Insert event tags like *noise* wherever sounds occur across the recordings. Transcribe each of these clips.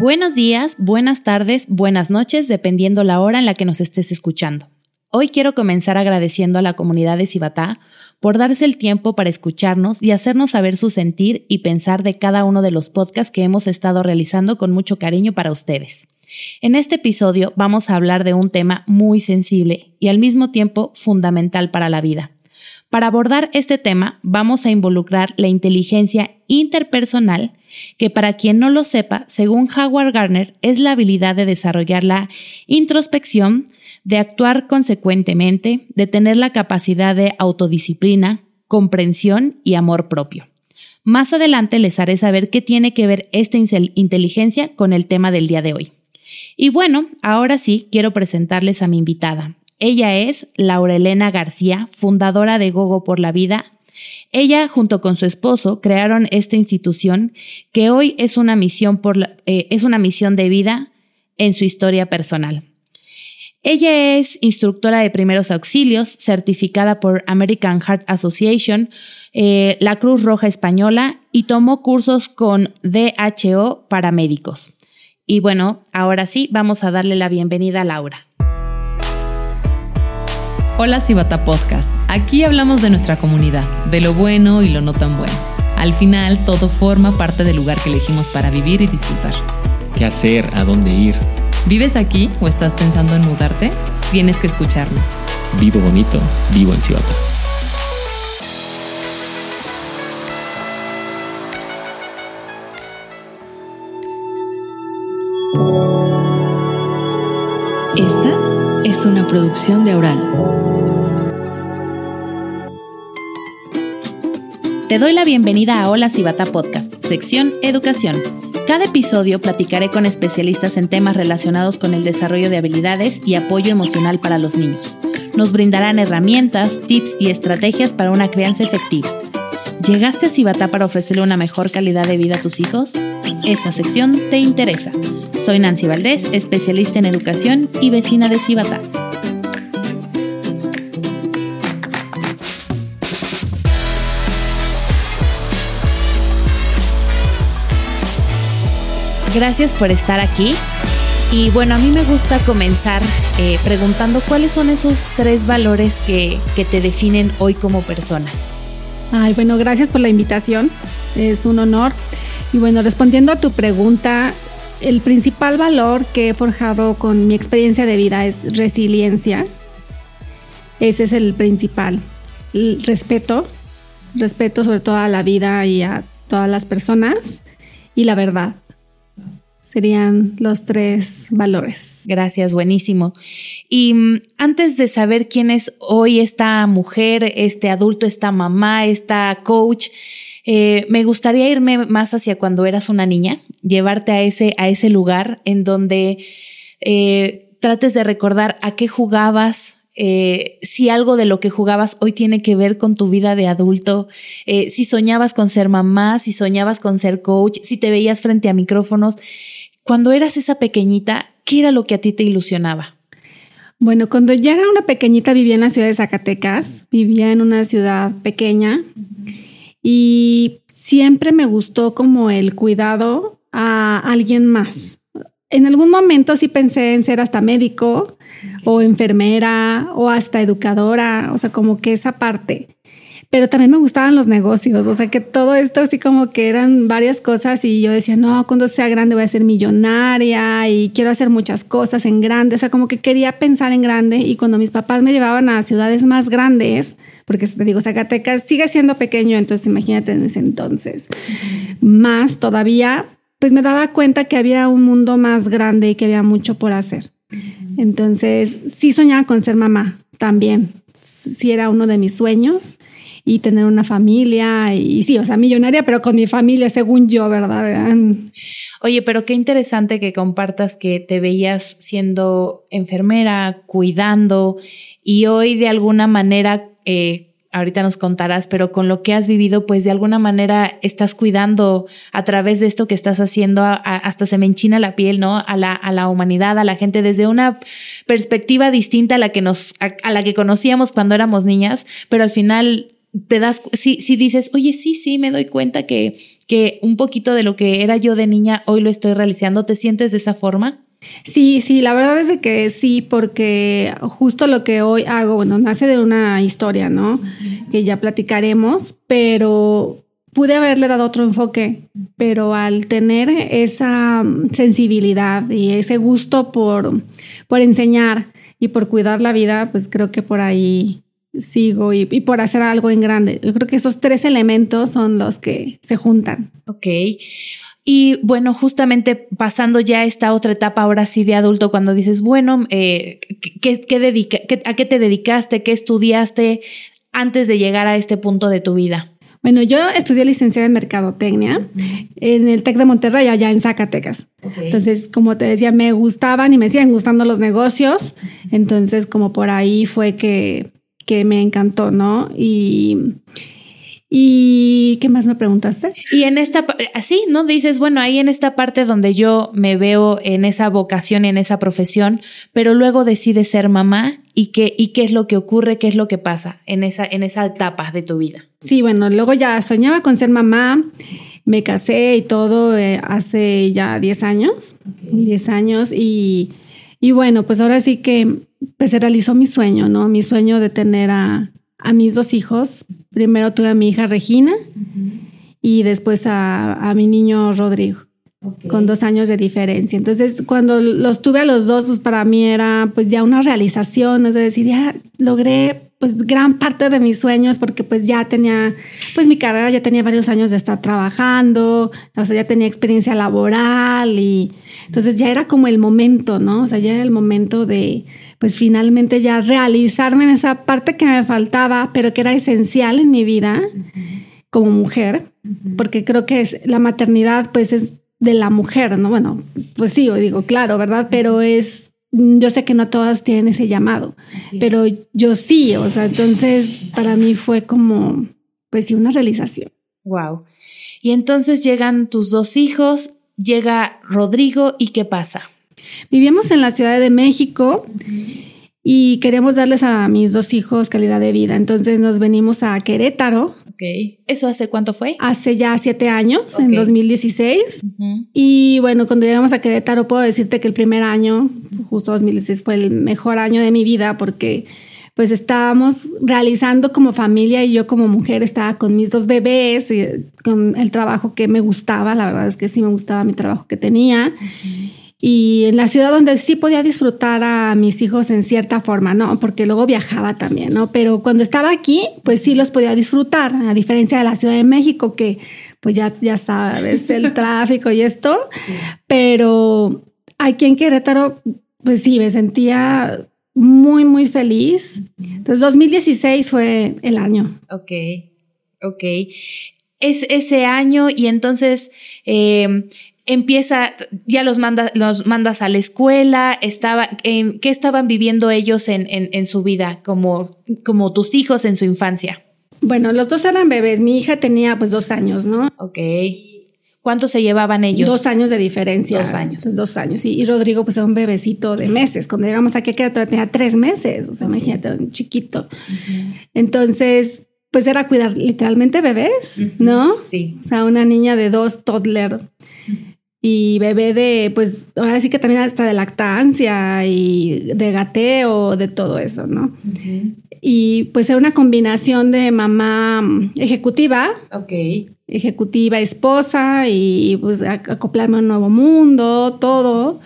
Buenos días, buenas tardes, buenas noches, dependiendo la hora en la que nos estés escuchando. Hoy quiero comenzar agradeciendo a la comunidad de Cibatá por darse el tiempo para escucharnos y hacernos saber su sentir y pensar de cada uno de los podcasts que hemos estado realizando con mucho cariño para ustedes. En este episodio vamos a hablar de un tema muy sensible y al mismo tiempo fundamental para la vida. Para abordar este tema vamos a involucrar la inteligencia interpersonal que para quien no lo sepa, según Howard Gardner, es la habilidad de desarrollar la introspección, de actuar consecuentemente, de tener la capacidad de autodisciplina, comprensión y amor propio. Más adelante les haré saber qué tiene que ver esta inteligencia con el tema del día de hoy. Y bueno, ahora sí quiero presentarles a mi invitada. Ella es Laurelena García, fundadora de Gogo por la Vida ella, junto con su esposo, crearon esta institución que hoy es una misión, por eh, es una misión de vida en su historia personal. Ella es instructora de primeros auxilios, certificada por American Heart Association, eh, la Cruz Roja Española y tomó cursos con DHO para médicos. Y bueno, ahora sí, vamos a darle la bienvenida a Laura. Hola Cibata Podcast. Aquí hablamos de nuestra comunidad, de lo bueno y lo no tan bueno. Al final, todo forma parte del lugar que elegimos para vivir y disfrutar. ¿Qué hacer? ¿A dónde ir? ¿Vives aquí o estás pensando en mudarte? Tienes que escucharnos. Vivo bonito, vivo en Cibata. Producción de Aural. Te doy la bienvenida a Hola Cibata Podcast, sección Educación. Cada episodio platicaré con especialistas en temas relacionados con el desarrollo de habilidades y apoyo emocional para los niños. Nos brindarán herramientas, tips y estrategias para una crianza efectiva. ¿Llegaste a Cibata para ofrecerle una mejor calidad de vida a tus hijos? Esta sección te interesa. Soy Nancy Valdés, especialista en educación y vecina de Cibata. Gracias por estar aquí. Y bueno, a mí me gusta comenzar eh, preguntando cuáles son esos tres valores que, que te definen hoy como persona. Ay, bueno, gracias por la invitación. Es un honor. Y bueno, respondiendo a tu pregunta, el principal valor que he forjado con mi experiencia de vida es resiliencia. Ese es el principal. Respeto, respeto sobre todo a la vida y a todas las personas y la verdad serían los tres valores. Gracias, buenísimo. Y mm, antes de saber quién es hoy esta mujer, este adulto, esta mamá, esta coach, eh, me gustaría irme más hacia cuando eras una niña, llevarte a ese, a ese lugar en donde eh, trates de recordar a qué jugabas, eh, si algo de lo que jugabas hoy tiene que ver con tu vida de adulto, si soñabas con ser mamá, si soñabas con ser coach, si te veías frente a micrófonos. Cuando eras esa pequeñita, ¿qué era lo que a ti te ilusionaba? Bueno, cuando ya era una pequeñita vivía en la ciudad de Zacatecas, vivía en una ciudad pequeña y siempre me gustó como el cuidado a alguien más. En algún momento sí pensé en ser hasta médico, o enfermera o hasta educadora, o sea, como que esa parte. Pero también me gustaban los negocios, o sea, que todo esto así como que eran varias cosas y yo decía, no, cuando sea grande voy a ser millonaria y quiero hacer muchas cosas en grande, o sea, como que quería pensar en grande y cuando mis papás me llevaban a ciudades más grandes, porque te digo, Zacatecas sigue siendo pequeño, entonces imagínate en ese entonces, más todavía, pues me daba cuenta que había un mundo más grande y que había mucho por hacer. Entonces, sí soñaba con ser mamá también. Sí era uno de mis sueños y tener una familia y sí, o sea, millonaria, pero con mi familia, según yo, ¿verdad? Oye, pero qué interesante que compartas que te veías siendo enfermera, cuidando y hoy de alguna manera eh, ahorita nos contarás, pero con lo que has vivido, pues de alguna manera estás cuidando a través de esto que estás haciendo, hasta se me enchina la piel, ¿no? A la, a la humanidad, a la gente, desde una perspectiva distinta a la que nos, a, la que conocíamos cuando éramos niñas, pero al final te das, si, si dices, oye, sí, sí, me doy cuenta que, que un poquito de lo que era yo de niña hoy lo estoy realizando, ¿te sientes de esa forma? Sí, sí, la verdad es que sí, porque justo lo que hoy hago, bueno, nace de una historia, ¿no? Que ya platicaremos, pero pude haberle dado otro enfoque, pero al tener esa sensibilidad y ese gusto por, por enseñar y por cuidar la vida, pues creo que por ahí sigo y, y, por hacer algo en grande. Yo creo que esos tres elementos son los que se juntan. Ok. Y bueno, justamente pasando ya a esta otra etapa ahora sí de adulto, cuando dices, bueno, eh, ¿qué, qué dedica, qué, ¿a qué te dedicaste? ¿Qué estudiaste antes de llegar a este punto de tu vida? Bueno, yo estudié licenciada en Mercadotecnia en el TEC de Monterrey, allá en Zacatecas. Okay. Entonces, como te decía, me gustaban y me siguen gustando los negocios. Entonces, como por ahí fue que, que me encantó, ¿no? Y ¿Y qué más me preguntaste? Y en esta, así, ¿no? Dices, bueno, ahí en esta parte donde yo me veo en esa vocación, en esa profesión, pero luego decides ser mamá y qué, y qué es lo que ocurre, qué es lo que pasa en esa, en esa etapa de tu vida. Sí, bueno, luego ya soñaba con ser mamá, me casé y todo eh, hace ya 10 años, 10 okay. años y, y bueno, pues ahora sí que pues se realizó mi sueño, ¿no? Mi sueño de tener a a mis dos hijos. Primero tuve a mi hija Regina uh -huh. y después a, a, mi niño Rodrigo, okay. con dos años de diferencia. Entonces, cuando los tuve a los dos, pues para mí era pues ya una realización, es decir, ya logré pues gran parte de mis sueños porque pues ya tenía pues mi carrera ya tenía varios años de estar trabajando o sea ya tenía experiencia laboral y entonces ya era como el momento no o sea ya era el momento de pues finalmente ya realizarme en esa parte que me faltaba pero que era esencial en mi vida uh -huh. como mujer porque creo que la maternidad pues es de la mujer no bueno pues sí digo claro verdad pero es yo sé que no todas tienen ese llamado, pero yo sí, o sea, entonces para mí fue como, pues sí, una realización. Wow. Y entonces llegan tus dos hijos, llega Rodrigo y ¿qué pasa? Vivíamos en la Ciudad de México uh -huh. y queremos darles a mis dos hijos calidad de vida, entonces nos venimos a Querétaro. Ok. ¿Eso hace cuánto fue? Hace ya siete años, okay. en 2016. Uh -huh. Y bueno, cuando llegamos a Querétaro, puedo decirte que el primer año, justo 2016, fue el mejor año de mi vida porque pues estábamos realizando como familia y yo como mujer estaba con mis dos bebés, y con el trabajo que me gustaba, la verdad es que sí me gustaba mi trabajo que tenía. Uh -huh y en la ciudad donde sí podía disfrutar a mis hijos en cierta forma, ¿no? Porque luego viajaba también, ¿no? Pero cuando estaba aquí, pues sí los podía disfrutar, a diferencia de la Ciudad de México, que pues ya, ya sabes, el *laughs* tráfico y esto. Pero aquí en Querétaro, pues sí, me sentía muy, muy feliz. Entonces, 2016 fue el año. Ok, ok. Es ese año y entonces eh, empieza, ya los, manda, los mandas a la escuela, estaba, en, ¿qué estaban viviendo ellos en, en, en, su vida, como, como tus hijos en su infancia? Bueno, los dos eran bebés, mi hija tenía pues dos años, ¿no? Ok. ¿Cuánto se llevaban ellos? Dos años de diferencia. Dos años. Entonces, dos años. Y, y, Rodrigo, pues era un bebecito de meses. Cuando llegamos aquí, que tenía tres meses. O sea, okay. imagínate, un chiquito. Uh -huh. Entonces, pues era cuidar literalmente bebés, uh -huh. ¿no? Sí. O sea, una niña de dos, toddler. Uh -huh y bebé de, pues ahora sí que también hasta de lactancia y de gateo, de todo eso, ¿no? Uh -huh. Y pues era una combinación de mamá ejecutiva, okay. ejecutiva, esposa y pues acoplarme a un nuevo mundo, todo.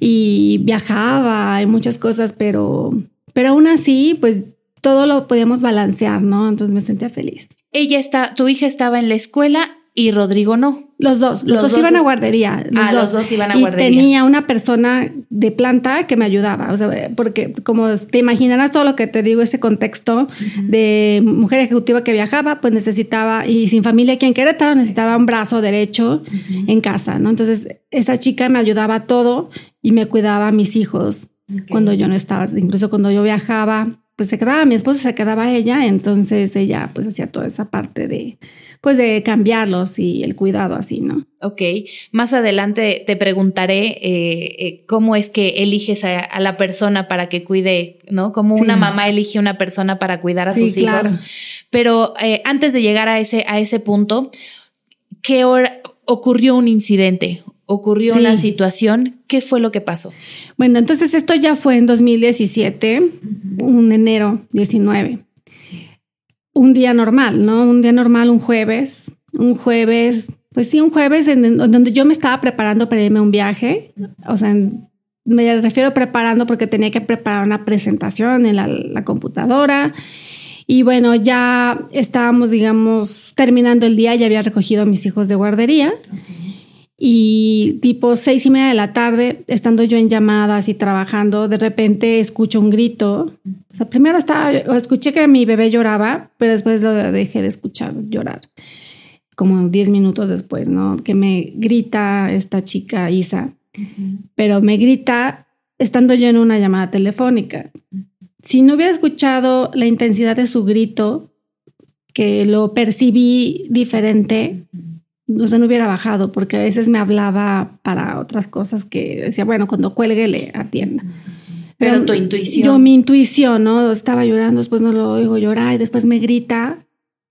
Y viajaba y muchas cosas, pero, pero aún así, pues todo lo podíamos balancear, ¿no? Entonces me sentía feliz. Ella está, tu hija estaba en la escuela y Rodrigo no. Los dos, los, los dos, dos, iban a guardería. Los, ah, dos. los dos iban a y guardería. Tenía una persona de planta que me ayudaba, o sea, porque como te imaginarás todo lo que te digo, ese contexto uh -huh. de mujer ejecutiva que viajaba, pues necesitaba, y sin familia aquí en Querétaro, necesitaba un brazo derecho uh -huh. en casa, ¿no? Entonces, esa chica me ayudaba todo y me cuidaba a mis hijos okay. cuando yo no estaba, incluso cuando yo viajaba, pues se quedaba mi esposo, se quedaba ella, entonces ella pues hacía toda esa parte de, pues de cambiarlos y el cuidado así, ¿no? Ok, más adelante te preguntaré eh, eh, cómo es que eliges a, la persona para que cuide, ¿no? Como una mamá elige una persona para cuidar a sus hijos. Pero eh, antes de llegar a ese, a ese punto, ¿qué hora ocurrió un incidente? Ocurrió la situación. ¿Qué fue lo que pasó? Bueno, entonces esto ya fue en 2017, un enero 19. Un día normal, ¿no? Un día normal, un jueves. Un jueves, pues sí, un jueves en, donde yo me estaba preparando para irme a un viaje. O sea, me refiero preparando porque tenía que preparar una presentación en la computadora. Y bueno, ya estábamos, digamos, terminando el día, ya había recogido a mis hijos de guardería. Y tipo seis y media de la tarde, estando yo en llamadas y trabajando, de repente escucho un grito. O sea, primero estaba, escuché que mi bebé lloraba, pero después lo dejé de escuchar llorar. Como diez minutos después, ¿no? Que me grita esta chica Isa. Pero me grita estando yo en una llamada telefónica. Si no hubiera escuchado la intensidad de su grito, que lo percibí diferente, no se no hubiera bajado, porque a veces me hablaba para otras cosas que decía, bueno, cuando cuelgue le atienda. Pero, tu intuición. Yo, mi intuición, ¿no? Estaba llorando, después no lo oigo llorar y después me grita,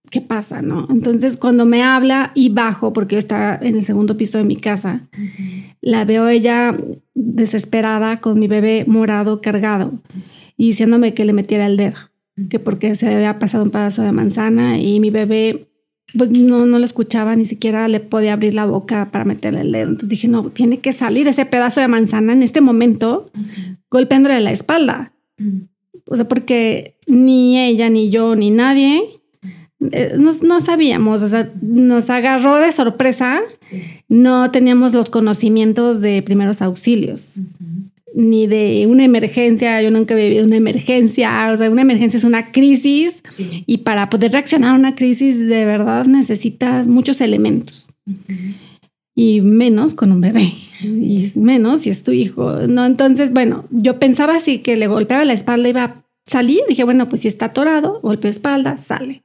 ¿qué pasa, no? Entonces, cuando me habla y bajo, porque está en el segundo piso de mi casa, la veo ella desesperada con mi bebé morado cargado y diciéndome que le metiera el dedo, que porque se había pasado un pedazo de manzana y mi bebé pues no, no lo escuchaba, ni siquiera le podía abrir la boca para meterle el dedo. Entonces dije, no, tiene que salir ese pedazo de manzana en este momento, golpeándole la espalda. O sea, porque ni ella, ni yo, ni nadie eh, no, sabíamos, o sea, nos agarró de sorpresa, no teníamos los conocimientos de primeros auxilios ni de una emergencia, yo nunca he vivido una emergencia, o sea, una emergencia es una crisis y para poder reaccionar a una crisis de verdad necesitas muchos elementos. Y menos con un bebé, y menos si es tu hijo, ¿no? Entonces, bueno, yo pensaba así que le golpeaba la espalda, iba a salir, dije, bueno, pues si está atorado, golpea espalda, sale.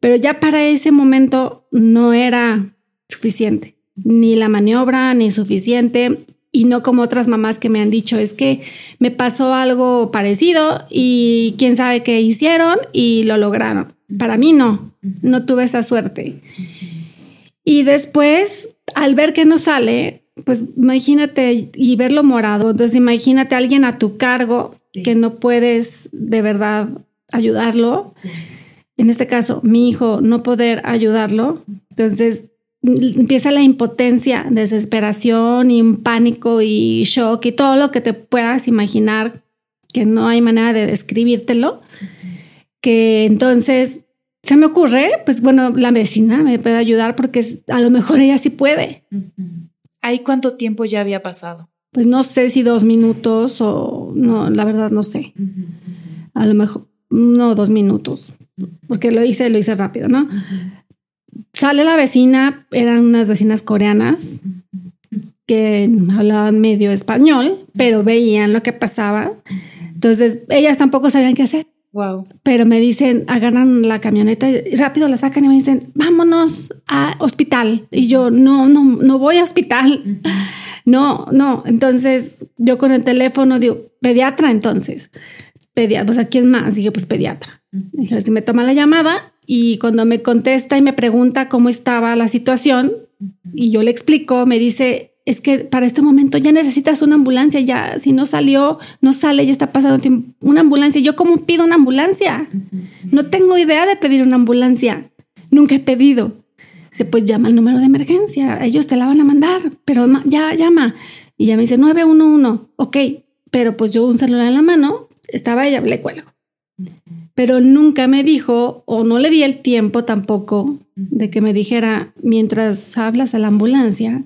Pero ya para ese momento no era suficiente, ni la maniobra, ni suficiente y no como otras mamás que me han dicho, es que me pasó algo parecido y quién sabe qué hicieron y lo lograron. Para mí no, no tuve esa suerte. Y después, al ver que no sale, pues imagínate y verlo morado, entonces imagínate a alguien a tu cargo que no puedes de verdad ayudarlo. En este caso, mi hijo no poder ayudarlo. Entonces, empieza la impotencia, desesperación y un pánico y shock y todo lo que te puedas imaginar que no hay manera de describírtelo, que entonces se me ocurre, pues bueno, la vecina me puede ayudar porque a lo mejor ella sí puede. ¿Ahí cuánto tiempo ya había pasado? Pues no sé si dos minutos o no, la verdad no sé. A lo mejor, no, dos minutos, porque lo hice, lo hice rápido, ¿no? Sale la vecina, eran unas vecinas coreanas que hablaban medio español, pero veían lo que pasaba. Entonces, ellas tampoco sabían qué hacer. Wow. Pero me dicen, agarran la camioneta y rápido la sacan y me dicen, vámonos a hospital. Y yo, no, no, no voy a hospital. No, no. Entonces, yo con el teléfono digo, pediatra entonces. Pediatra, pues, ¿a quién más? Dije, pues pediatra. Dije, si me toma la llamada y cuando me contesta y me pregunta cómo estaba la situación y yo le explico, me dice, es que para este momento ya necesitas una ambulancia, ya si no salió, no sale, ya está pasando tiempo, una ambulancia. ¿Yo cómo pido una ambulancia? No tengo idea de pedir una ambulancia, nunca he pedido. Dice, pues llama al número de emergencia, ellos te la van a mandar, pero ya llama. Y ya me dice 911, ok, pero pues yo un celular en la mano, estaba ella, le cuelgo pero nunca me dijo o no le di el tiempo tampoco de que me dijera, mientras hablas a la ambulancia,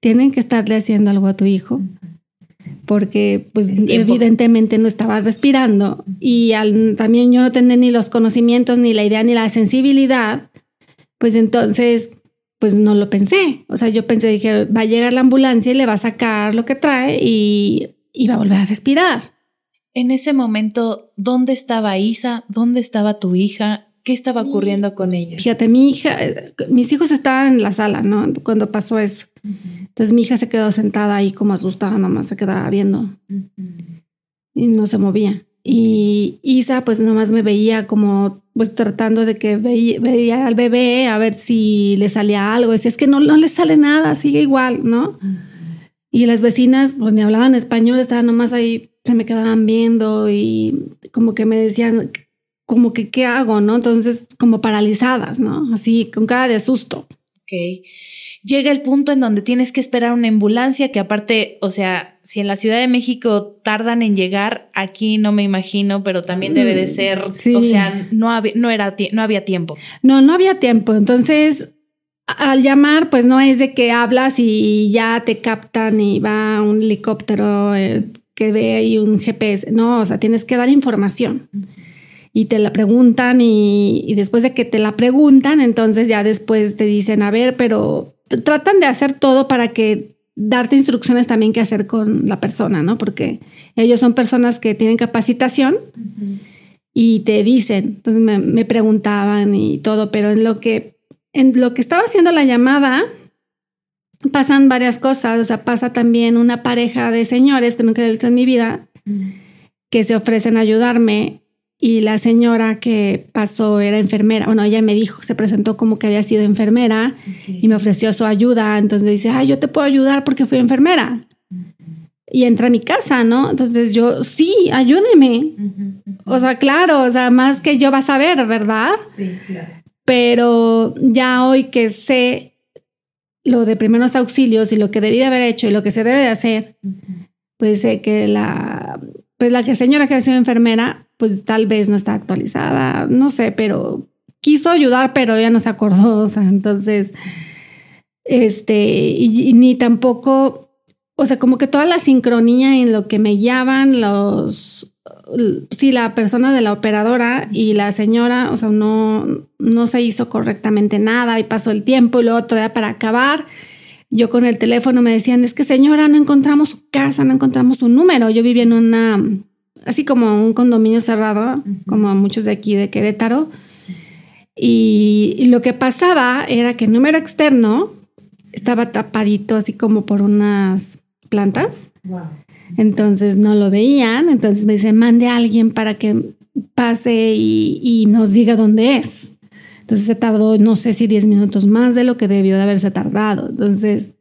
tienen que estarle haciendo algo a tu hijo, porque pues evidentemente no estaba respirando. Y al, también yo no tenía ni los conocimientos, ni la idea, ni la sensibilidad, pues entonces pues no lo pensé. O sea, yo pensé, dije, va a llegar la ambulancia y le va a sacar lo que trae y, y va a volver a respirar. En ese momento, ¿dónde estaba Isa? ¿Dónde estaba tu hija? ¿Qué estaba ocurriendo con ella? Fíjate, mi hija, eh, mis hijos estaban en la sala, ¿no? Cuando pasó eso. Entonces mi hija se quedó sentada ahí como asustada, nomás se quedaba viendo y no se movía. Y Isa pues nomás me veía como pues tratando de que veía, al bebé a ver si le salía algo. Decía, es que no, no le sale nada, sigue igual, ¿no? Y las vecinas pues ni hablaban español, estaban nomás ahí, se me quedaban viendo y como que me decían, como que, ¿qué hago? ¿No? Entonces, como paralizadas, ¿no? Así, con cara de susto. Ok. Llega el punto en donde tienes que esperar una ambulancia, que aparte, o sea, si en la Ciudad de México tardan en llegar, aquí no me imagino, pero también debe de mm, ser, o sea, no, había, no, era, no había tiempo. No, no había tiempo. Entonces, al llamar, pues no es de que hablas y ya te captan y va un helicóptero eh, que ve ahí un GPS. No, o sea, tienes que dar información y te la preguntan y, después de que te la preguntan, entonces ya después te dicen, a ver, pero tratan de hacer todo para que darte instrucciones también qué hacer con la persona, ¿no? Porque ellos son personas que tienen capacitación y te dicen, entonces me, me, preguntaban y todo, pero en lo que en lo que estaba haciendo la llamada pasan varias cosas, o sea, pasa también una pareja de señores que nunca he visto en mi vida que se ofrecen a ayudarme y la señora que pasó era enfermera. Bueno, ella me dijo, se presentó como que había sido enfermera y me ofreció su ayuda. Entonces me dice, ay, yo te puedo ayudar porque fui enfermera. Y entra a mi casa, ¿no? Entonces yo, sí, ayúdeme. O sea, claro, o sea, más que yo vas a ver, ¿verdad? Sí, claro. Pero ya hoy que sé lo de primeros auxilios y lo que debí de haber hecho y lo que se debe de hacer, pues sé que la, pues la que señora que ha sido enfermera pues tal vez no está actualizada, no sé, pero quiso ayudar, pero ya no se acordó, o sea, entonces, este, y, ni tampoco, o sea, como que toda la sincronía en lo que me guiaban los, sí, la persona de la operadora y la señora, o sea, no, no se hizo correctamente nada y pasó el tiempo y luego todavía para acabar. Yo con el teléfono me decían, es que señora, no encontramos su casa, no encontramos su número. Yo vivía en una así como un condominio cerrado, como muchos de aquí de Querétaro. Y, lo que pasaba era que el número externo estaba tapadito así como por unas plantas. Entonces no lo veían. Entonces me dicen, mande a alguien para que pase y, y, nos diga dónde es. Entonces se tardó, no sé si 10 minutos más de lo que debió de haberse tardado. Entonces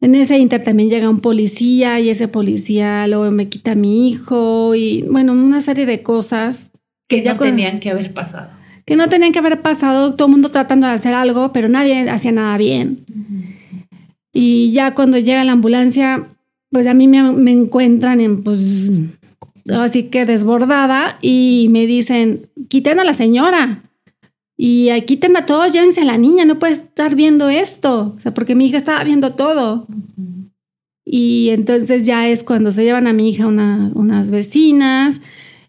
en ese inter también llega un policía y ese policía luego me quita a mi hijo y bueno, una serie de cosas que, ya no tenían que haber pasado. Que no tenían que haber pasado, todo el mundo tratando de hacer algo, pero nadie hacía nada bien. Y ya cuando llega la ambulancia, pues a mí me, me encuentran en pues así que desbordada y me dicen, quiten a la señora. Y quiten a todos, llévense a la niña, no puede estar viendo esto. O sea, porque mi hija estaba viendo todo. Y entonces ya es cuando se llevan a mi hija unas vecinas,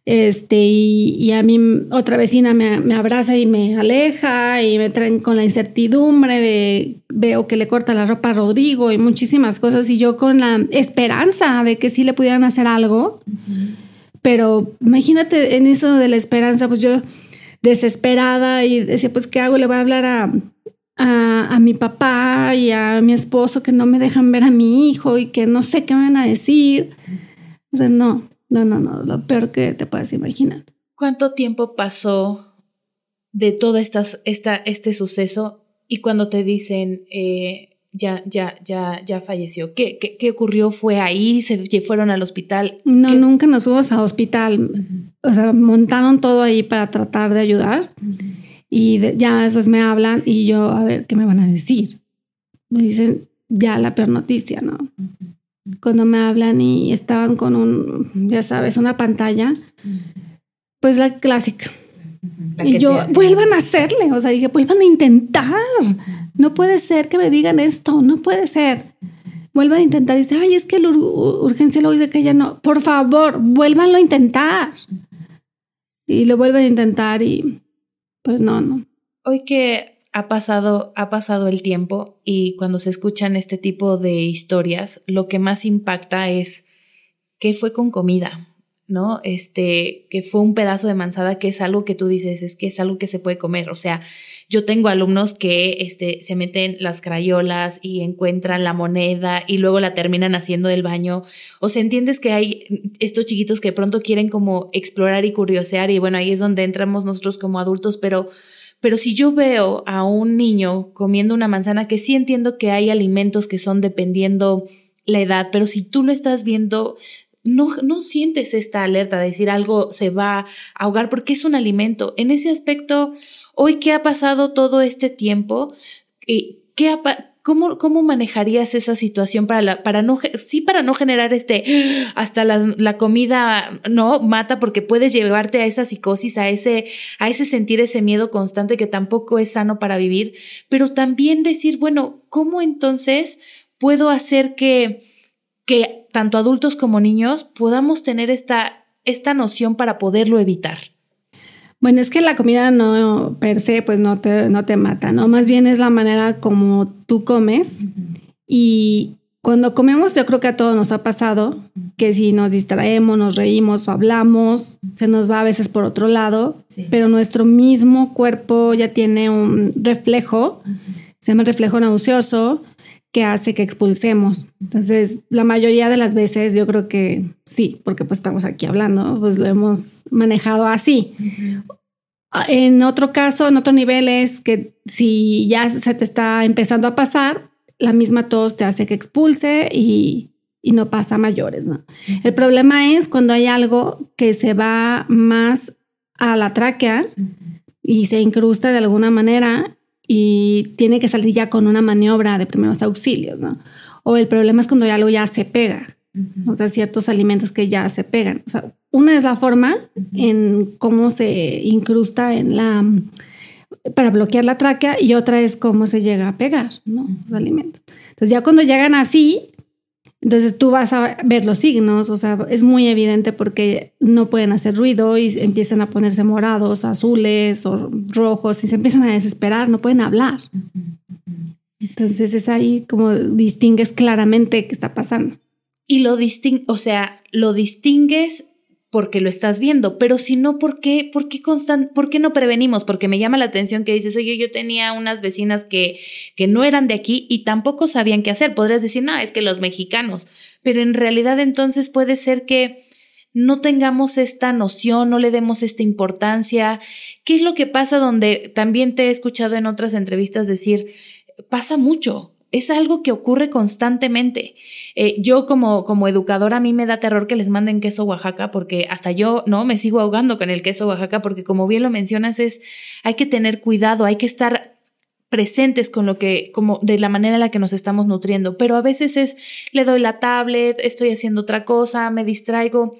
este, y, a mí otra vecina me, me, abraza y me aleja y me traen con la incertidumbre de veo que le corta la ropa a Rodrigo y muchísimas cosas y yo con la esperanza de que sí le pudieran hacer algo. Pero imagínate en eso de la esperanza, pues yo desesperada y decía, pues, ¿qué hago? Le voy a hablar a, a, mi papá y a mi esposo que no me dejan ver a mi hijo y que no sé qué me van a decir. O sea, no, no, no, no, lo peor que te puedes imaginar. ¿Cuánto tiempo pasó de todo estas, esta, este suceso y cuando te dicen, eh, ya, ya, ya, ya falleció. ¿Qué, qué, qué ocurrió? ¿Fue ahí? ¿Se fueron al hospital? No, nunca nos fuimos a hospital. O sea, montaron todo ahí para tratar de ayudar. Y ya después me hablan y yo, a ver, ¿qué me van a decir? Me dicen, ya la peor noticia, ¿no? Cuando me hablan y estaban con un, ya sabes, una pantalla, pues la clásica. y yo, vuelvan a hacerle, o sea, dije, vuelvan a intentar. No puede ser que me digan esto, no puede ser. Vuelvan a intentar. Dice, ay, es que la urgencia lo dice que ya no. Por favor, vuélvanlo a intentar. Y lo vuelven a intentar y pues no, no. Hoy que ha pasado, ha pasado el tiempo y cuando se escuchan este tipo de historias, lo que más impacta es qué fue con comida. ¿no? Este, que fue un pedazo de manzana que es algo que tú dices, es que es algo que se puede comer. O sea, yo tengo alumnos que este, se meten las crayolas y encuentran la moneda y luego la terminan haciendo del baño. O sea, entiendes que hay estos chiquitos que pronto quieren como explorar y curiosear y bueno, ahí es donde entramos nosotros como adultos, pero pero si yo veo a un niño comiendo una manzana, que sí entiendo que hay alimentos que son dependiendo la edad, pero si tú lo estás viendo, no, no sientes esta alerta de decir algo se va a ahogar porque es un alimento. En ese aspecto, hoy que ha pasado todo este tiempo, eh, ¿qué ¿Cómo, ¿Cómo, manejarías esa situación para, para no, sí, para no generar este, hasta la, la, comida, no, mata porque puedes llevarte a esa psicosis, a ese, a ese sentir ese miedo constante que tampoco es sano para vivir, pero también decir, bueno, ¿cómo entonces puedo hacer que, que tanto adultos como niños podamos tener esta, esta noción para poderlo evitar? Bueno, es que la comida no per se, pues no te, no te mata, ¿no? Más bien es la manera como tú comes. Y cuando comemos, yo creo que a todos nos ha pasado que si nos distraemos, nos reímos o hablamos, se nos va a veces por otro lado, pero nuestro mismo cuerpo ya tiene un reflejo, se llama reflejo nauseoso, que hace que expulsemos. Entonces, la mayoría de las veces yo creo que sí, porque pues estamos aquí hablando, pues lo hemos manejado así. En otro caso, en otro nivel es que si ya se te está empezando a pasar, la misma tos te hace que expulse y, y no pasa a mayores. ¿no? El problema es cuando hay algo que se va más a la tráquea y se incrusta de alguna manera y tiene que salir ya con una maniobra de primeros auxilios, ¿no? O el problema es cuando ya algo ya se pega, o sea, ciertos alimentos que ya se pegan. O sea, una es la forma en cómo se incrusta en la para bloquear la tráquea y otra es cómo se llega a pegar, ¿no? Los alimentos. Entonces ya cuando llegan así, entonces tú vas a ver los signos, o sea, es muy evidente porque no pueden hacer ruido y empiezan a ponerse morados, azules o rojos y se empiezan a desesperar, no pueden hablar. Entonces es ahí como distingues claramente qué está pasando. Y lo distingues, o sea, lo distingues porque lo estás viendo, pero si no, ¿por qué, por qué, constant, por qué no prevenimos? Porque me llama la atención que dices, oye, yo tenía unas vecinas que, que no eran de aquí y tampoco sabían qué hacer. Podrías decir, no, es que los mexicanos, pero en realidad entonces puede ser que no tengamos esta noción, no le demos esta importancia. ¿Qué es lo que pasa donde también te he escuchado en otras entrevistas decir, pasa mucho? Es algo que ocurre constantemente. Eh, yo como, como educadora a mí me da terror que les manden queso Oaxaca porque hasta yo, ¿no? Me sigo ahogando con el queso Oaxaca porque como bien lo mencionas es, hay que tener cuidado, hay que estar presentes con lo que, como de la manera en la que nos estamos nutriendo, pero a veces es, le doy la tablet, estoy haciendo otra cosa, me distraigo.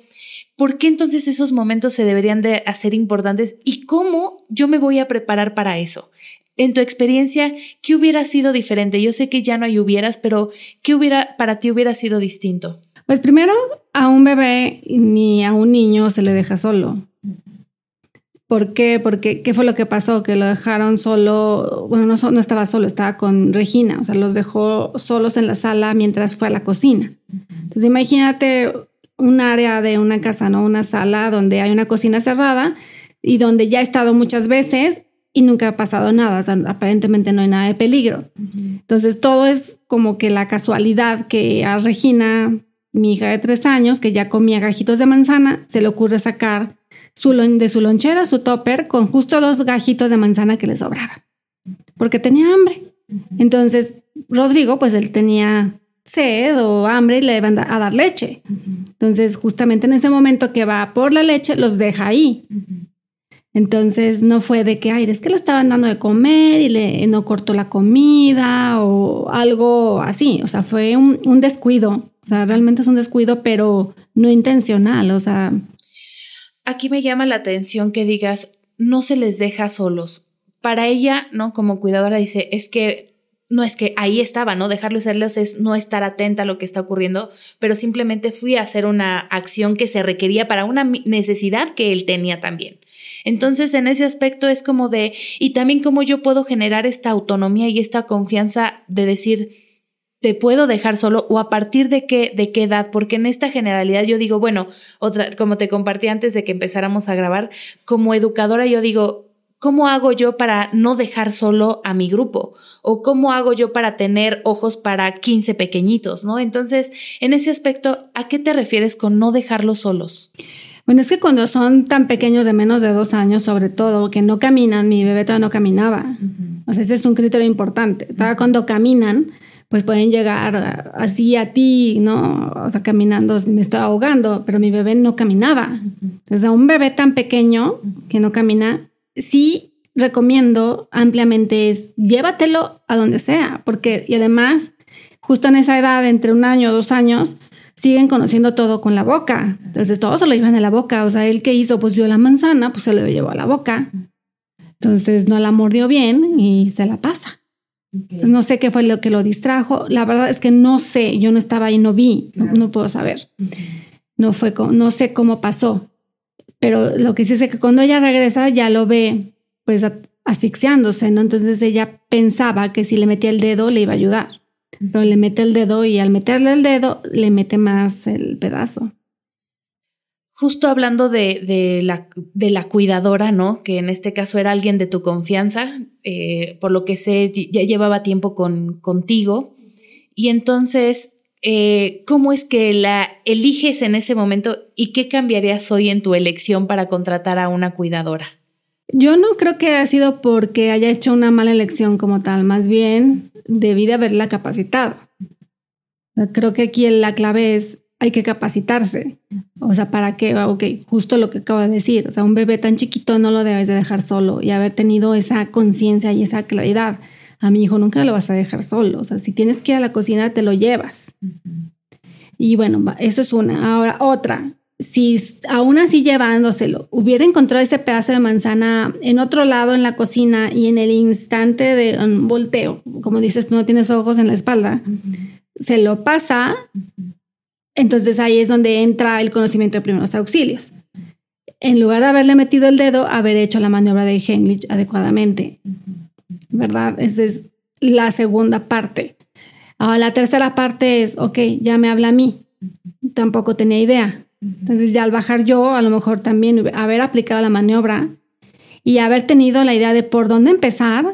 ¿Por qué entonces esos momentos se deberían de hacer importantes y cómo yo me voy a preparar para eso? En tu experiencia, ¿qué hubiera sido diferente? Yo sé que ya no hay hubieras, pero ¿qué hubiera para ti hubiera sido distinto? Pues primero, a un bebé ni a un niño se le deja solo. ¿Por qué? Porque ¿qué fue lo que pasó? Que lo dejaron solo, bueno, no, no estaba solo, estaba con Regina, o sea, los dejó solos en la sala mientras fue a la cocina. Entonces, imagínate un área de una casa, ¿no? Una sala donde hay una cocina cerrada y donde ya ha estado muchas veces y nunca ha pasado nada, aparentemente no hay nada de peligro. Entonces todo es como que la casualidad que a Regina, mi hija de tres años, que ya comía gajitos de manzana, se le ocurre sacar su de su lonchera, su topper, con justo dos gajitos de manzana que le sobraban, porque tenía hambre. Entonces Rodrigo, pues él tenía sed o hambre y le iban a dar leche. Entonces, justamente en ese momento que va por la leche, los deja ahí. Entonces no fue de que, ay, es que le estaban dando de comer y le no cortó la comida o algo así. O sea, fue un, descuido. O sea, realmente es un descuido, pero no intencional. O sea. Aquí me llama la atención que digas, no se les deja solos. Para ella, ¿no? Como cuidadora dice, es que no es que ahí estaba, ¿no? Dejarlos serlos es no estar atenta a lo que está ocurriendo, pero simplemente fui a hacer una acción que se requería para una necesidad que él tenía también. Entonces, en ese aspecto es como de, y también cómo yo puedo generar esta autonomía y esta confianza de decir, te puedo dejar solo o a partir de qué, de qué edad, porque en esta generalidad yo digo, bueno, otra, como te compartí antes de que empezáramos a grabar, como educadora yo digo, ¿cómo hago yo para no dejar solo a mi grupo? ¿O cómo hago yo para tener ojos para 15 pequeñitos? ¿No? Entonces, en ese aspecto, ¿a qué te refieres con no dejarlos solos? Bueno, es que cuando son tan pequeños de menos de dos años, sobre todo, que no caminan, mi bebé todavía no caminaba. O sea, ese es un criterio importante. Todavía cuando caminan, pues pueden llegar así a ti, ¿no? O sea, caminando, me estaba ahogando, pero mi bebé no caminaba. Entonces, a un bebé tan pequeño que no camina, sí recomiendo ampliamente es llévatelo a donde sea, porque y además, justo en esa edad, entre un año o dos años, siguen conociendo todo con la boca. Entonces, todo se lo llevan a la boca. O sea, él que hizo, pues vio la manzana, pues se lo llevó a la boca. Entonces, no la mordió bien y se la pasa no sé qué fue lo que lo distrajo. La verdad es que no sé, yo no estaba ahí, no vi, no, puedo saber. No fue, no sé cómo pasó. Pero lo que sí sé que cuando ella regresa ya lo ve pues asfixiándose, ¿no? Entonces ella pensaba que si le metía el dedo le iba a ayudar. Pero le mete el dedo y al meterle el dedo le mete más el pedazo justo hablando de, la, de, la, cuidadora, ¿no? Que en este caso era alguien de tu confianza, eh, por lo que sé, ya llevaba tiempo con, contigo. Y entonces, eh, ¿cómo es que la eliges en ese momento y qué cambiarías hoy en tu elección para contratar a una cuidadora? Yo no creo que haya sido porque haya hecho una mala elección como tal, más bien debí de haberla capacitado. Creo que aquí la clave es hay que capacitarse. O sea, ¿para qué? Ok, justo lo que acabo de decir. O sea, un bebé tan chiquito no lo debes de dejar solo y haber tenido esa conciencia y esa claridad. A mi hijo nunca lo vas a dejar solo. O sea, si tienes que ir a la cocina, te lo llevas. Y bueno, eso es una. Ahora, otra. Si aún así llevándoselo, hubiera encontrado ese pedazo de manzana en otro lado en la cocina y en el instante de un volteo, como dices, tú no tienes ojos en la espalda, se lo pasa, entonces ahí es donde entra el conocimiento de primeros auxilios. En lugar de haberle metido el dedo, haber hecho la maniobra de Heimlich adecuadamente. ¿Verdad? Esa es la segunda parte. Ahora la tercera parte es, ok, ya me habla a mí. Tampoco tenía idea. Entonces ya al bajar yo, a lo mejor también haber aplicado la maniobra y haber tenido la idea de por dónde empezar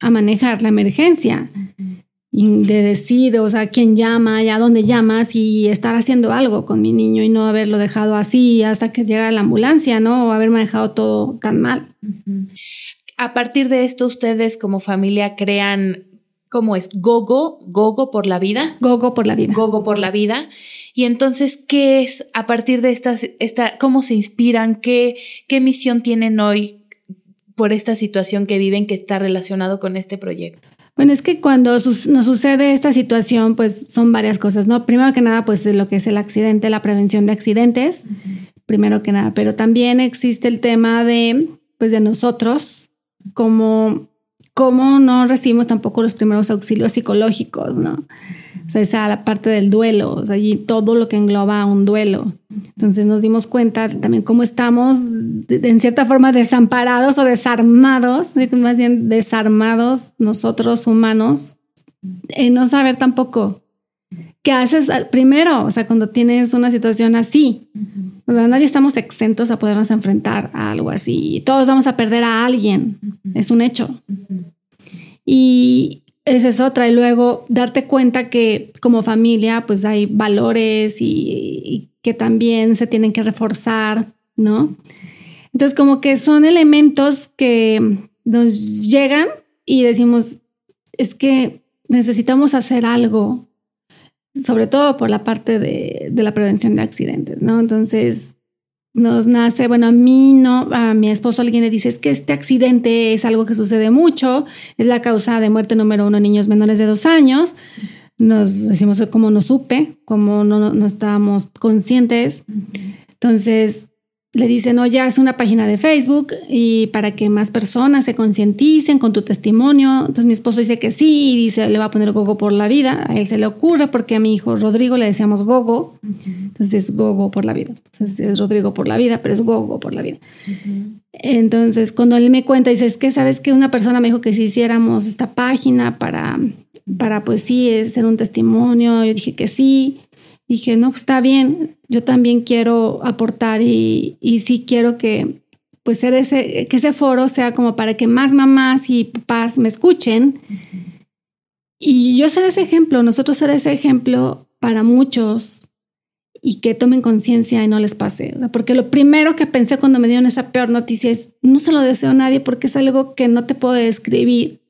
a manejar la emergencia de decir, o sea, quién llama, ya dónde llamas y estar haciendo algo con mi niño y no haberlo dejado así hasta que llega la ambulancia, ¿no? O haberme dejado todo tan mal. A partir de esto, ustedes como familia crean, ¿cómo es? Gogo, Gogo por la vida. Gogo por la vida. Gogo por la vida. Y entonces, ¿qué es a partir de estas, esta, cómo se inspiran? ¿Qué, qué misión tienen hoy por esta situación que viven que está relacionado con este proyecto? Bueno, es que cuando nos sucede esta situación, pues son varias cosas, ¿no? Primero que nada, pues lo que es el accidente, la prevención de accidentes, primero que nada, pero también existe el tema de, pues de nosotros, como, cómo no recibimos tampoco los primeros auxilios psicológicos, ¿no? O sea, esa la parte del duelo, o y todo lo que engloba un duelo. Entonces nos dimos cuenta también cómo estamos en cierta forma desamparados o desarmados, más bien desarmados nosotros humanos, en no saber tampoco qué haces primero, o sea, cuando tienes una situación así. O sea, nadie estamos exentos a podernos enfrentar a algo así. Todos vamos a perder a alguien, es un hecho. Y, esa es otra. Y luego darte cuenta que como familia pues hay valores y, que también se tienen que reforzar, ¿no? Entonces como que son elementos que nos llegan y decimos, es que necesitamos hacer algo, sobre todo por la parte de, de la prevención de accidentes, ¿no? Entonces, nos nace, bueno, a mí no, a mi esposo alguien le dice, es que este accidente es algo que sucede mucho, es la causa de muerte número uno en niños menores de dos años. Nos decimos como no supe, como no, no estábamos conscientes. Entonces, le dicen, no, ya es una página de Facebook y para que más personas se concienticen con tu testimonio. Entonces mi esposo dice que sí y dice, le va a poner Gogo por la vida. A él se le ocurre porque a mi hijo Rodrigo le decíamos Gogo. Entonces es Gogo por la vida. Entonces es Rodrigo por la vida, pero es Gogo por la vida. Entonces cuando él me cuenta, dice, es que sabes que una persona me dijo que si hiciéramos esta página para, para pues sí, ser un testimonio. Yo dije que sí dije, no, pues está bien, yo también quiero aportar y, y sí quiero que, pues ser ese, que ese foro sea como para que más mamás y papás me escuchen. Y yo ser ese ejemplo, nosotros ser ese ejemplo para muchos y que tomen conciencia y no les pase. porque lo primero que pensé cuando me dieron esa peor noticia es, no se lo deseo a nadie porque es algo que no te puedo describir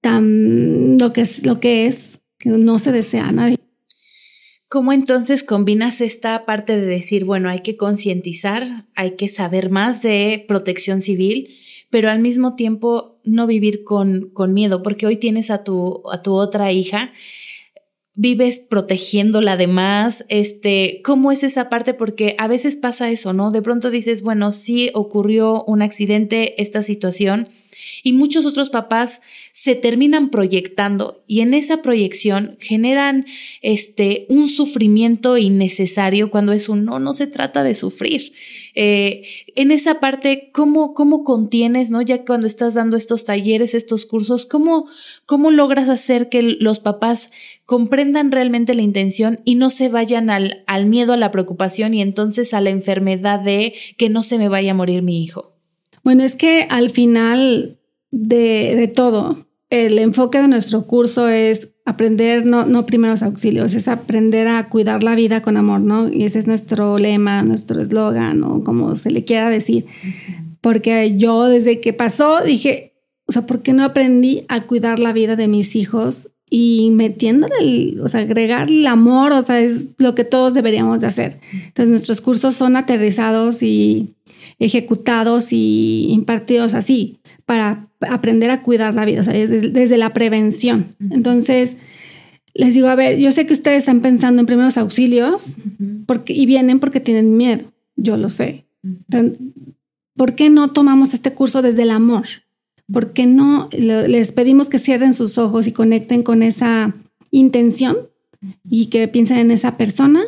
tan lo que es, lo que es, que no se desea a nadie. ¿Cómo entonces combinas esta parte de decir, bueno, hay que concientizar, hay que saber más de protección civil, pero al mismo tiempo no vivir con, con miedo? Porque hoy tienes a tu, a tu otra hija vives protegiéndola de más, este, ¿cómo es esa parte? Porque a veces pasa eso, ¿no? De pronto dices, bueno, sí ocurrió un accidente, esta situación, y muchos otros papás se terminan proyectando y en esa proyección generan este, un sufrimiento innecesario cuando es un no, no se trata de sufrir. Eh, en esa parte, ¿cómo, ¿cómo contienes, no? Ya cuando estás dando estos talleres, estos cursos, ¿cómo, cómo logras hacer que los papás comprendan realmente la intención y no se vayan al, al miedo, a la preocupación y entonces a la enfermedad de que no se me vaya a morir mi hijo? Bueno, es que al final de, de todo, el enfoque de nuestro curso es aprender, no, no primeros auxilios, es aprender a cuidar la vida con amor, ¿no? Y ese es nuestro lema, nuestro eslogan, o como se le quiera decir. Porque yo desde que pasó dije, o sea, ¿por qué no aprendí a cuidar la vida de mis hijos y metiéndole, o sea, agregar el amor, o sea, es lo que todos deberíamos de hacer. Entonces nuestros cursos son aterrizados y ejecutados y impartidos así para aprender a cuidar la vida, o sea, desde, la prevención. Entonces, les digo, a ver, yo sé que ustedes están pensando en primeros auxilios porque, y vienen porque tienen miedo, yo lo sé. ¿Por qué no tomamos este curso desde el amor? ¿Por qué no les pedimos que cierren sus ojos y conecten con esa intención y que piensen en esa persona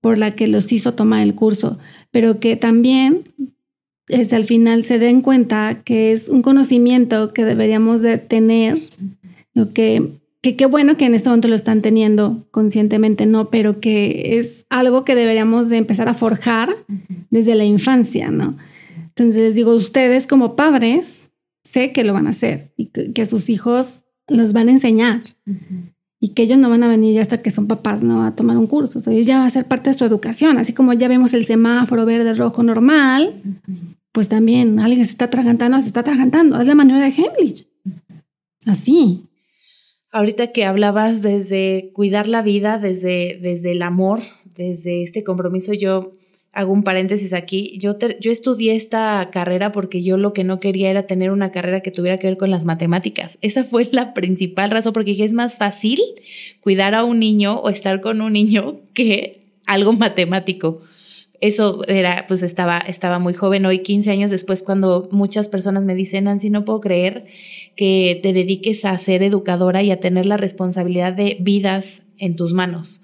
por la que los hizo tomar el curso, pero que también este, al final se den cuenta que es un conocimiento que deberíamos de tener, lo que que qué bueno que en este momento lo están teniendo conscientemente, no, pero que es algo que deberíamos de empezar a forjar desde la infancia, ¿no? Entonces les digo, ustedes como padres, sé que lo van a hacer y que, sus hijos los van a enseñar y que ellos no van a venir hasta que son papás, ¿no? A tomar un curso, o sea, ya va a ser parte de su educación, así como ya vemos el semáforo verde, rojo normal, pues también alguien se está atragantando, se está atragantando. Es la manera de Hemlich. Así. Ahorita que hablabas desde cuidar la vida, desde, desde el amor, desde este compromiso, yo hago un paréntesis aquí. Yo, yo estudié esta carrera porque yo lo que no quería era tener una carrera que tuviera que ver con las matemáticas. Esa fue la principal razón porque dije, es más fácil cuidar a un niño o estar con un niño que algo matemático eso era, pues estaba, estaba muy joven, hoy 15 años después, cuando muchas personas me dicen, Nancy, no puedo creer que te dediques a ser educadora y a tener la responsabilidad de vidas en tus manos.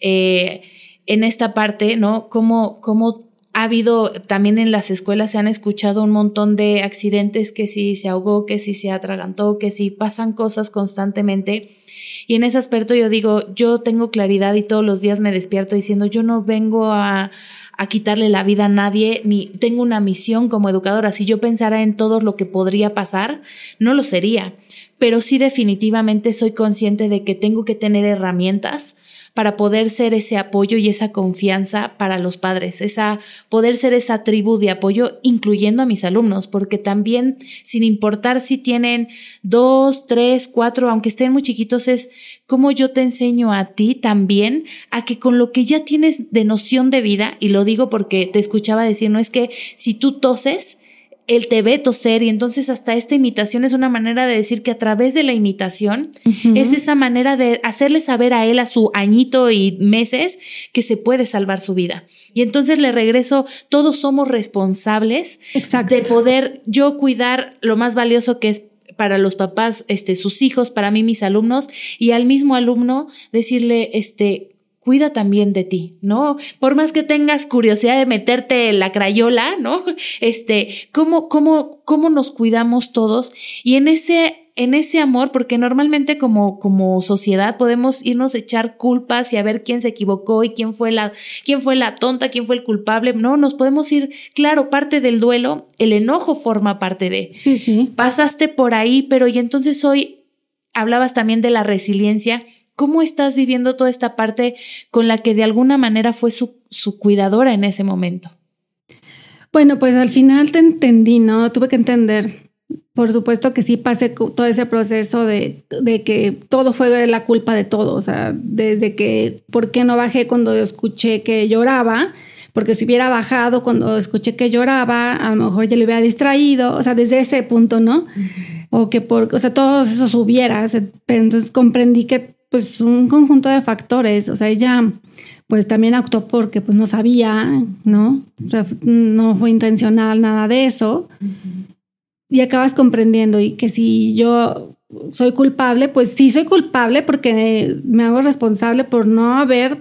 Eh, en esta parte, ¿no? ¿Cómo, cómo ha habido también en las escuelas se han escuchado un montón de accidentes que si se ahogó, que si se atragantó, que si pasan cosas constantemente. Y en ese aspecto yo digo, yo tengo claridad y todos los días me despierto diciendo, yo no vengo a, a quitarle la vida a nadie, ni tengo una misión como educadora. Si yo pensara en todo lo que podría pasar, no lo sería. Pero sí definitivamente soy consciente de que tengo que tener herramientas para poder ser ese apoyo y esa confianza para los padres, esa poder ser esa tribu de apoyo, incluyendo a mis alumnos, porque también, sin importar si tienen dos, tres, cuatro, aunque estén muy chiquitos, es como yo te enseño a ti también a que con lo que ya tienes de noción de vida, y lo digo porque te escuchaba decir, no es que si tú toses, él te ve toser y entonces hasta esta imitación es una manera de decir que a través de la imitación es esa manera de hacerle saber a él a su añito y meses que se puede salvar su vida. Y entonces le regreso, todos somos responsables de poder yo cuidar lo más valioso que es para los papás, este, sus hijos, para mí mis alumnos y al mismo alumno decirle, este, cuida también de ti, ¿no? Por más que tengas curiosidad de meterte en la crayola, ¿no? *laughs* Este, ¿cómo, cómo, cómo nos cuidamos todos? Y en ese en ese amor, porque normalmente como, como sociedad podemos irnos a echar culpas y a ver quién se equivocó y quién fue la, quién fue la tonta, quién fue el culpable. No, nos podemos ir, claro, parte del duelo, el enojo forma parte de. Sí, sí. Pasaste por ahí, pero y entonces hoy hablabas también de la resiliencia ¿Cómo estás viviendo toda esta parte con la que de alguna manera fue su, cuidadora en ese momento? Bueno, pues al final te entendí, ¿no? Tuve que entender. Por supuesto que sí pasé todo ese proceso de, de, que todo fue la culpa de todo. O sea, desde que, ¿por qué no bajé cuando escuché que lloraba? Porque si hubiera bajado cuando escuché que lloraba, a lo mejor ya le hubiera distraído. O sea, desde ese punto, ¿no? O que por, o sea, todos esos hubieras. Pero entonces comprendí que pues un conjunto de factores, o sea, ella pues también actuó porque pues no sabía, ¿no? O sea, no fue intencional nada de eso. Y acabas comprendiendo y que si yo soy culpable, pues sí soy culpable porque me hago responsable por no haber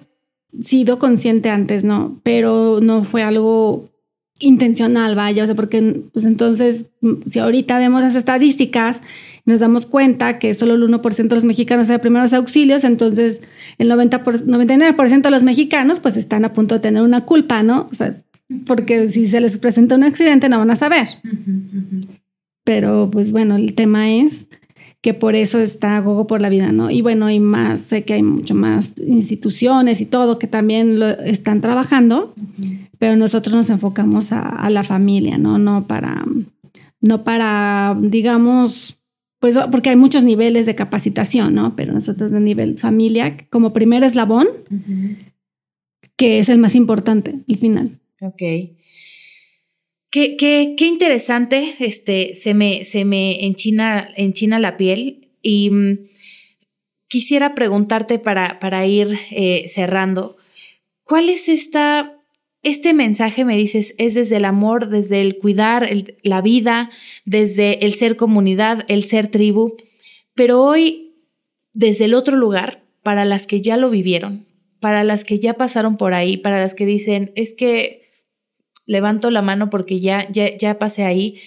sido consciente antes, ¿no? Pero no fue algo intencional, vaya, o sea, porque pues entonces, si ahorita vemos las estadísticas, nos damos cuenta que solo el 1% de los mexicanos sabe primeros auxilios, entonces el 90 99% de los mexicanos pues están a punto de tener una culpa, ¿no? O sea, porque si se les presenta un accidente no van a saber. Pero pues bueno, el tema es que por eso está Gogo por la vida, ¿no? Y bueno, y más, sé que hay mucho más instituciones y todo que también lo están trabajando, pero nosotros nos enfocamos a, la familia, ¿no? No para, no para, digamos, pues porque hay muchos niveles de capacitación, ¿no? Pero nosotros de nivel familia, como primer eslabón, que es el más importante, el final. Ok. Qué, qué, qué, interesante, este, se me, se me enchina, enchina la piel y mm, quisiera preguntarte para, para ir eh, cerrando, ¿cuál es esta, este mensaje, me dices, es desde el amor, desde el cuidar la vida, desde el ser comunidad, el ser tribu, pero hoy desde el otro lugar, para las que ya lo vivieron, para las que ya pasaron por ahí, para las que dicen, es que levanto la mano porque ya, ya, ya pasé ahí.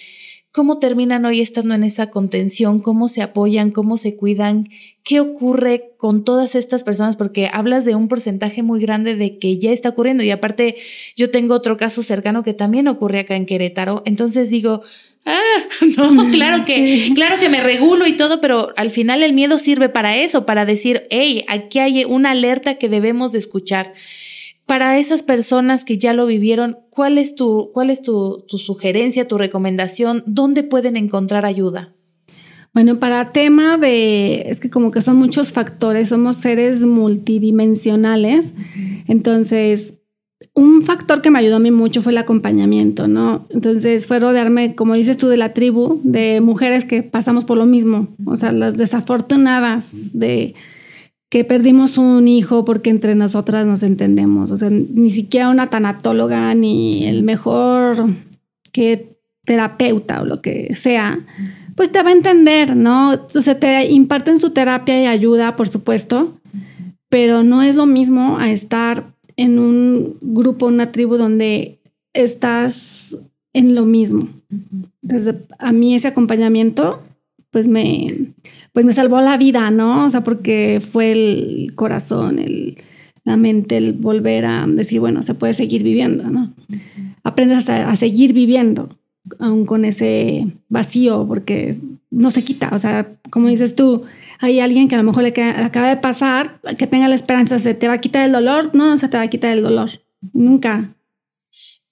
¿Cómo terminan hoy estando en esa contención? ¿Cómo se apoyan? ¿Cómo se cuidan? ¿Qué ocurre con todas estas personas? Porque hablas de un porcentaje muy grande de que ya está ocurriendo y aparte yo tengo otro caso cercano que también ocurre acá en Querétaro. Entonces digo, ah, *laughs* no, claro que, claro que me regulo y todo, pero al final el miedo sirve para eso, para decir, hey, aquí hay una alerta que debemos de escuchar para esas personas que ya lo vivieron, ¿cuál es tu, cuál es tu, sugerencia, tu recomendación? ¿Dónde pueden encontrar ayuda? Bueno, para tema de, es que como que son muchos factores, somos seres multidimensionales, entonces un factor que me ayudó a mí mucho fue el acompañamiento, ¿no? Entonces fue rodearme, como dices tú, de la tribu, de mujeres que pasamos por lo mismo, o sea, las desafortunadas de que perdimos un hijo porque entre nosotras nos entendemos. O sea, ni siquiera una tanatóloga ni el mejor que terapeuta o lo que sea, pues te va a entender, ¿no? O sea, te imparten su terapia y ayuda, por supuesto, pero no es lo mismo a estar en un grupo, una tribu donde estás en lo mismo. Entonces, a mí ese acompañamiento, pues me, pues me salvó la vida, ¿no? O sea, porque fue el corazón, el, la mente, el volver a decir, bueno, se puede seguir viviendo, ¿no? Aprendes a, seguir viviendo, aún con ese vacío, porque no se quita. O sea, como dices tú, hay alguien que a lo mejor le, le acaba de pasar, que tenga la esperanza, se te va a quitar el dolor, no, no se te va a quitar el dolor, nunca.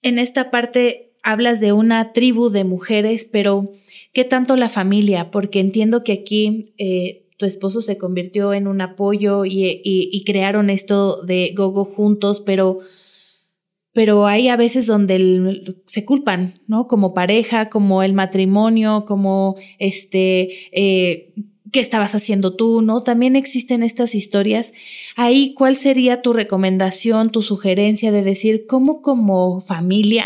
En esta parte hablas de una tribu de mujeres, pero ¿Qué tanto la familia? Porque entiendo que aquí eh, tu esposo se convirtió en un apoyo y, crearon esto de Gogo juntos, pero, pero hay a veces donde se culpan, ¿no? Como pareja, como el matrimonio, como este, eh, ¿qué estabas haciendo tú? ¿No? También existen estas historias. Ahí, ¿cuál sería tu recomendación, tu sugerencia de decir cómo como familia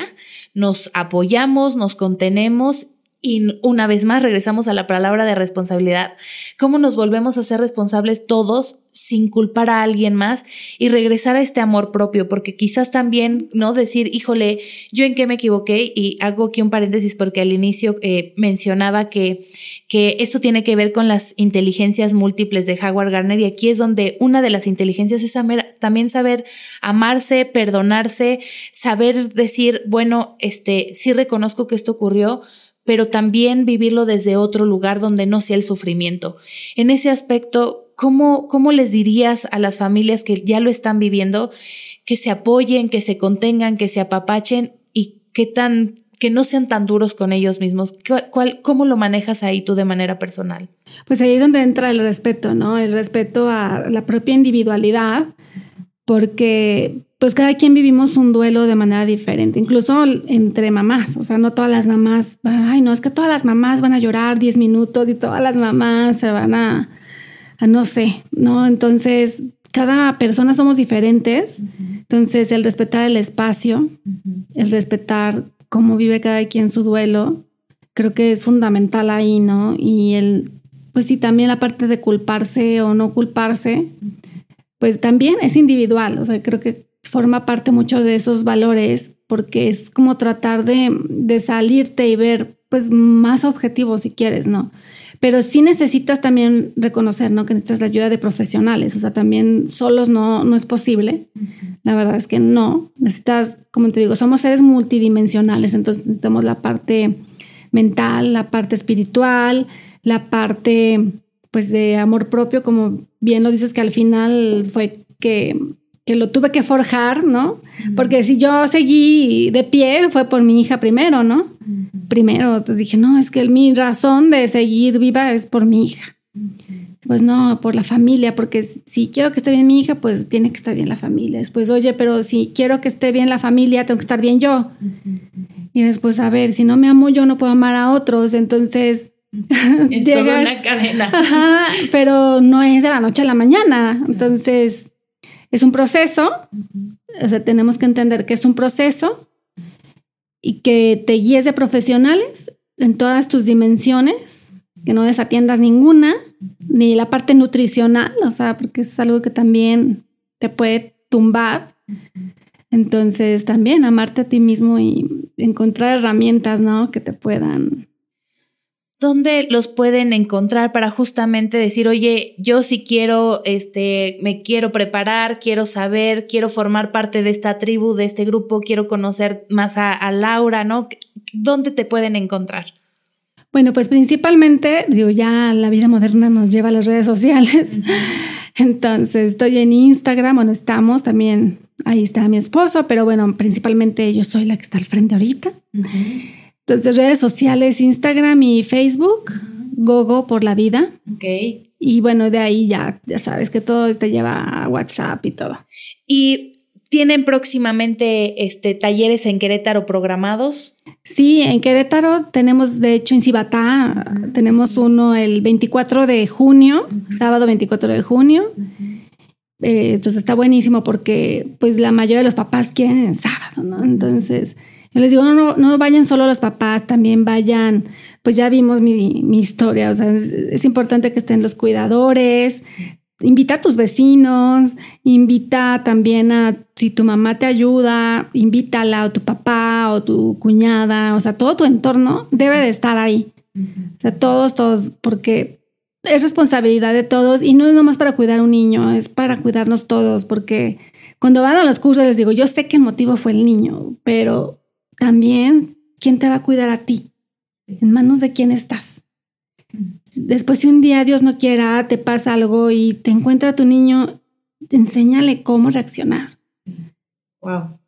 nos apoyamos, nos contenemos y una vez más regresamos a la palabra de responsabilidad. ¿Cómo nos volvemos a ser responsables todos sin culpar a alguien más y regresar a este amor propio? Porque quizás también, ¿no? Decir, híjole, yo en qué me equivoqué y hago aquí un paréntesis porque al inicio eh, mencionaba que, que esto tiene que ver con las inteligencias múltiples de Howard Garner y aquí es donde una de las inteligencias es también saber amarse, perdonarse, saber decir, bueno, este, sí reconozco que esto ocurrió, pero también vivirlo desde otro lugar donde no sea el sufrimiento. En ese aspecto, ¿cómo, cómo les dirías a las familias que ya lo están viviendo que se apoyen, que se contengan, que se apapachen y que tan que no sean tan duros con ellos mismos. ¿Cuál, ¿Cómo lo manejas ahí tú de manera personal? Pues ahí es donde entra el respeto, ¿no? El respeto a la propia individualidad, porque pues cada quien vivimos un duelo de manera diferente, incluso entre mamás, o sea, no todas las mamás, ay, no, es que todas las mamás van a llorar 10 minutos y todas las mamás se van a, no sé, ¿no? Entonces, cada persona somos diferentes, entonces el respetar el espacio, el respetar cómo vive cada quien su duelo, creo que es fundamental ahí, ¿no? Y el, pues sí, también la parte de culparse o no culparse, pues también es individual, o sea, creo que forma parte mucho de esos valores porque es como tratar de, de salirte y ver pues más objetivos si quieres, ¿no? Pero sí necesitas también reconocer, ¿no? Que necesitas la ayuda de profesionales, o sea, también solos no, no es posible. La verdad es que no. Necesitas, como te digo, somos seres multidimensionales, entonces necesitamos la parte mental, la parte espiritual, la parte, pues, de amor propio, como bien lo dices, que al final fue que que lo tuve que forjar, ¿no? Porque si yo seguí de pie fue por mi hija primero, ¿no? Primero, entonces dije, no, es que mi razón de seguir viva es por mi hija. Pues no, por la familia, porque si quiero que esté bien mi hija, pues tiene que estar bien la familia. Después, oye, pero si quiero que esté bien la familia, tengo que estar bien yo. Y después, a ver, si no me amo yo, no puedo amar a otros. Entonces, es *laughs* toda una cadena. Ajá, pero no es de la noche a la mañana. Entonces, es un proceso, o sea, tenemos que entender que es un proceso y que te guíes de profesionales en todas tus dimensiones, que no desatiendas ninguna, ni la parte nutricional, o sea, porque es algo que también te puede tumbar. Entonces, también amarte a ti mismo y encontrar herramientas, ¿no? Que te puedan ¿Dónde los pueden encontrar para justamente decir, oye, yo sí quiero, este, me quiero preparar, quiero saber, quiero formar parte de esta tribu, de este grupo, quiero conocer más a, Laura, ¿no? ¿Dónde te pueden encontrar? Bueno, pues principalmente, digo, ya la vida moderna nos lleva a las redes sociales. *laughs* Entonces, estoy en Instagram, bueno, estamos también, ahí está mi esposo, pero bueno, principalmente yo soy la que está al frente ahorita. Entonces, redes sociales, Instagram y Facebook, Gogo por la vida. Ok. Y bueno, de ahí ya, ya sabes que todo te lleva a WhatsApp y todo. ¿Y tienen próximamente este, talleres en Querétaro programados? Sí, en Querétaro tenemos, de hecho, en Cibatá, tenemos uno el 24 de junio, sábado 24 de junio. Eh, entonces está buenísimo porque pues la mayoría de los papás quieren en sábado, ¿no? Entonces yo les digo, no, no, no vayan solo los papás, también vayan, pues ya vimos mi, mi historia, o sea, es, importante que estén los cuidadores, invita a tus vecinos, invita también a, si tu mamá te ayuda, invítala o tu papá o tu cuñada, o sea, todo tu entorno debe de estar ahí. O sea, todos, todos, porque es responsabilidad de todos y no es nomás para cuidar a un niño, es para cuidarnos todos, porque cuando van a los cursos les digo, yo sé que el motivo fue el niño, pero también quién te va a cuidar a ti, en manos de quién estás. Después, si un día Dios no quiera, te pasa algo y te encuentra tu niño, enséñale cómo reaccionar. Wow.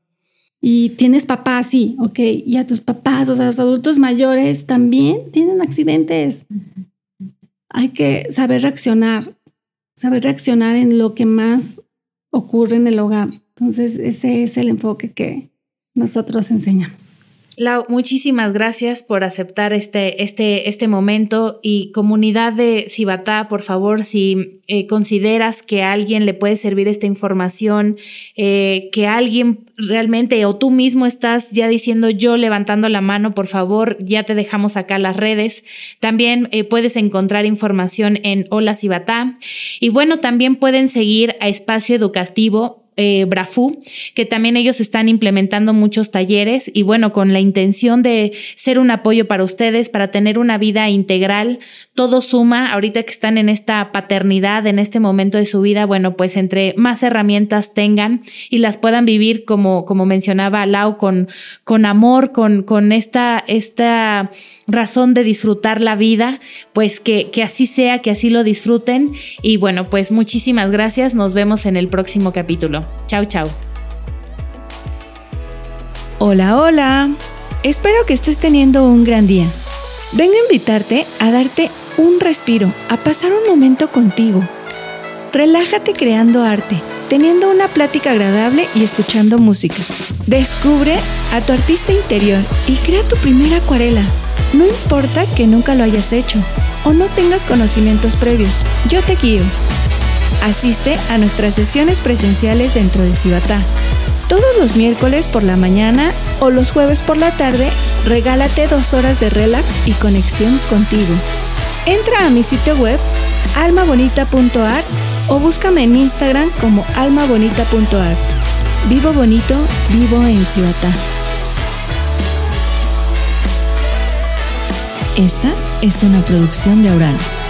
Y tienes papás, sí, ok. Y a tus papás, o sea, los adultos mayores también tienen accidentes. Hay que saber reaccionar, saber reaccionar en lo que más ocurre en el hogar. Entonces, ese es el enfoque que, nosotros enseñamos. Lau, muchísimas gracias por aceptar este, este, este momento y comunidad de Cibatá, por favor, si eh, consideras que a alguien le puede servir esta información, eh, que alguien realmente o tú mismo estás ya diciendo yo levantando la mano, por favor, ya te dejamos acá las redes. También eh, puedes encontrar información en Hola Cibatá. Y bueno, también pueden seguir a Espacio Educativo eh, Brafú, que también ellos están implementando muchos talleres y bueno, con la intención de ser un apoyo para ustedes, para tener una vida integral, todo suma, ahorita que están en esta paternidad, en este momento de su vida, bueno, pues entre más herramientas tengan y las puedan vivir como, como mencionaba Lau, con, con amor, con, con esta, esta razón de disfrutar la vida, pues que, que así sea, que así lo disfruten. Y bueno, pues muchísimas gracias, nos vemos en el próximo capítulo. Chao, chao. Hola, hola. Espero que estés teniendo un gran día. Vengo a invitarte a darte un respiro, a pasar un momento contigo. Relájate creando arte, teniendo una plática agradable y escuchando música. Descubre a tu artista interior y crea tu primera acuarela. No importa que nunca lo hayas hecho o no tengas conocimientos previos, yo te guío. Asiste a nuestras sesiones presenciales dentro de Cibatá. Todos los miércoles por la mañana o los jueves por la tarde, regálate dos horas de relax y conexión contigo. Entra a mi sitio web almabonita.art o búscame en Instagram como almabonita.art. Vivo bonito, vivo en Cibatá. Esta es una producción de Aural.